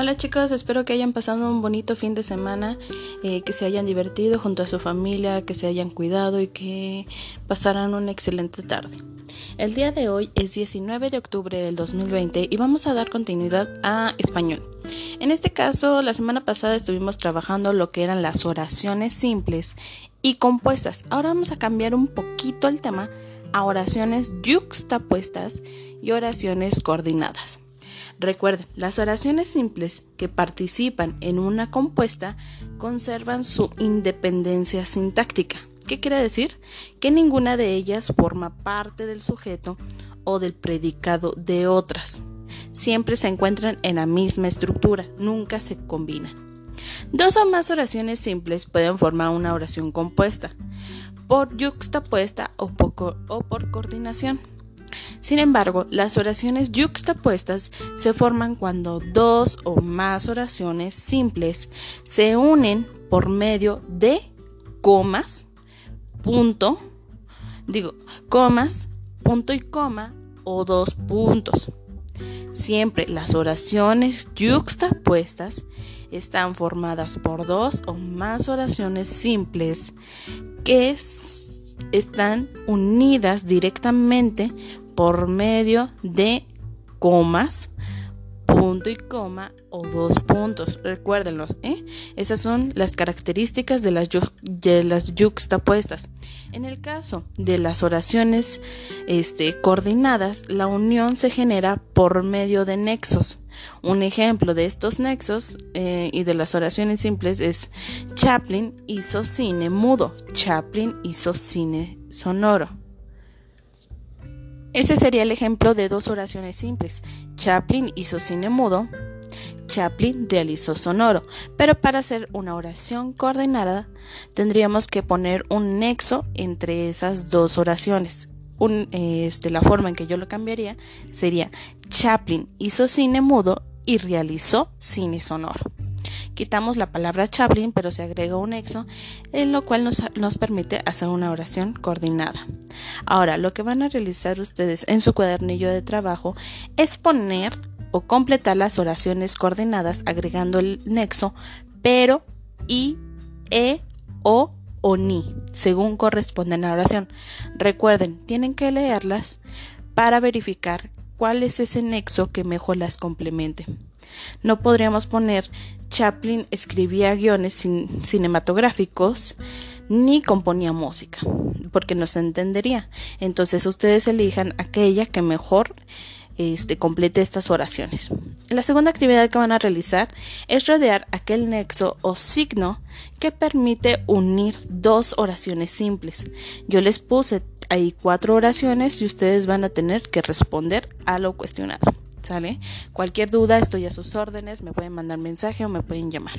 Hola chicos, espero que hayan pasado un bonito fin de semana, eh, que se hayan divertido junto a su familia, que se hayan cuidado y que pasaran una excelente tarde. El día de hoy es 19 de octubre del 2020 y vamos a dar continuidad a español. En este caso, la semana pasada estuvimos trabajando lo que eran las oraciones simples y compuestas. Ahora vamos a cambiar un poquito el tema a oraciones yuxtapuestas y oraciones coordinadas. Recuerden, las oraciones simples que participan en una compuesta conservan su independencia sintáctica. ¿Qué quiere decir? Que ninguna de ellas forma parte del sujeto o del predicado de otras. Siempre se encuentran en la misma estructura, nunca se combinan. Dos o más oraciones simples pueden formar una oración compuesta, por yuxtapuesta o o por coordinación. Sin embargo, las oraciones yuxtapuestas se forman cuando dos o más oraciones simples se unen por medio de comas, punto, digo, comas, punto y coma o dos puntos. Siempre las oraciones yuxtapuestas están formadas por dos o más oraciones simples que están unidas directamente por medio de comas, punto y coma o dos puntos. Recuérdenlo, ¿eh? Esas son las características de las, de las yuxtapuestas. En el caso de las oraciones este, coordinadas, la unión se genera por medio de nexos. Un ejemplo de estos nexos eh, y de las oraciones simples es Chaplin hizo cine mudo, Chaplin hizo cine sonoro. Ese sería el ejemplo de dos oraciones simples. Chaplin hizo cine mudo, Chaplin realizó sonoro, pero para hacer una oración coordinada tendríamos que poner un nexo entre esas dos oraciones. este, la forma en que yo lo cambiaría sería Chaplin hizo cine mudo y realizó cine sonoro. Quitamos la palabra Chaplin, pero se agrega un nexo, en lo cual nos, nos permite hacer una oración coordinada. Ahora, lo que van a realizar ustedes en su cuadernillo de trabajo es poner o completar las oraciones coordinadas agregando el nexo pero, y, e, o o ni, según corresponde a la oración. Recuerden, tienen que leerlas para verificar cuál es ese nexo que mejor las complemente. No podríamos poner Chaplin escribía guiones cinematográficos ni componía música, porque no se entendería. Entonces ustedes elijan aquella que mejor este, complete estas oraciones. La segunda actividad que van a realizar es rodear aquel nexo o signo que permite unir dos oraciones simples. Yo les puse ahí cuatro oraciones y ustedes van a tener que responder a lo cuestionado. ¿Sale? Cualquier duda, estoy a sus órdenes, me pueden mandar mensaje o me pueden llamar.